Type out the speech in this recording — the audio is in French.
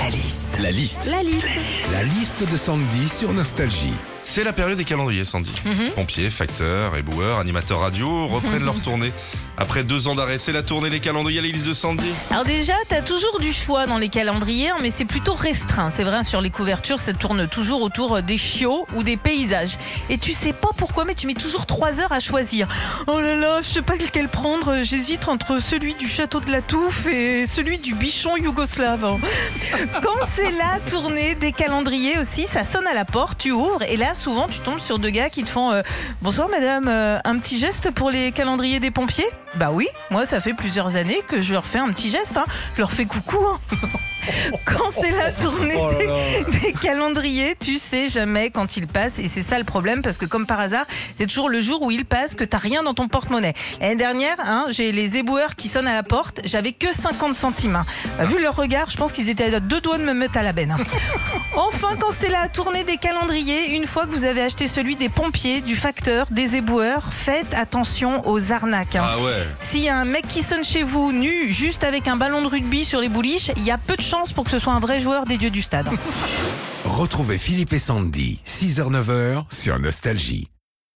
La liste. La liste. La liste. La liste de Sandy sur Nostalgie. C'est la période des calendriers, Sandy. Pompiers, facteurs, éboueurs, animateurs radio reprennent leur tournée. Après deux ans d'arrêt, c'est la tournée des calendriers, les listes de Sandy. Alors déjà, t'as toujours du choix dans les calendriers, hein, mais c'est plutôt restreint. C'est vrai, sur les couvertures, ça tourne toujours autour des chiots ou des paysages. Et tu sais pas pourquoi, mais tu mets toujours trois heures à choisir. Oh là là, je sais pas lequel prendre. J'hésite entre celui du château de la Touffe et celui du bichon yougoslave. Quand c'est la tournée des calendriers aussi, ça sonne à la porte, tu ouvres et là, souvent, tu tombes sur deux gars qui te font euh, Bonsoir madame, euh, un petit geste pour les calendriers des pompiers? Bah oui, moi ça fait plusieurs années que je leur fais un petit geste, hein. je leur fais coucou. hein. Quand c'est la tournée Oh là des, là. des calendriers, tu sais jamais quand ils passent et c'est ça le problème parce que comme par hasard, c'est toujours le jour où ils passent que t'as rien dans ton porte-monnaie. L'année dernière, hein, j'ai les éboueurs qui sonnent à la porte, j'avais que 50 centimes. hein. Bah, vu leur regard, je pense qu'ils étaient à deux doigts de me mettre à la benne. hein. Enfin, quand c'est la tournée des calendriers, une fois que vous avez acheté celui des pompiers, du facteur, des éboueurs, faites attention aux arnaques. Ah ouais. S'il y a un mec qui sonne chez vous nu, juste avec un ballon de rugby sur les bouliches, il y a peu de chances pour que ce soit un vrai joueur des dieux du stade. Retrouvez Philippe et Sandy, 6h-9h sur Nostalgie.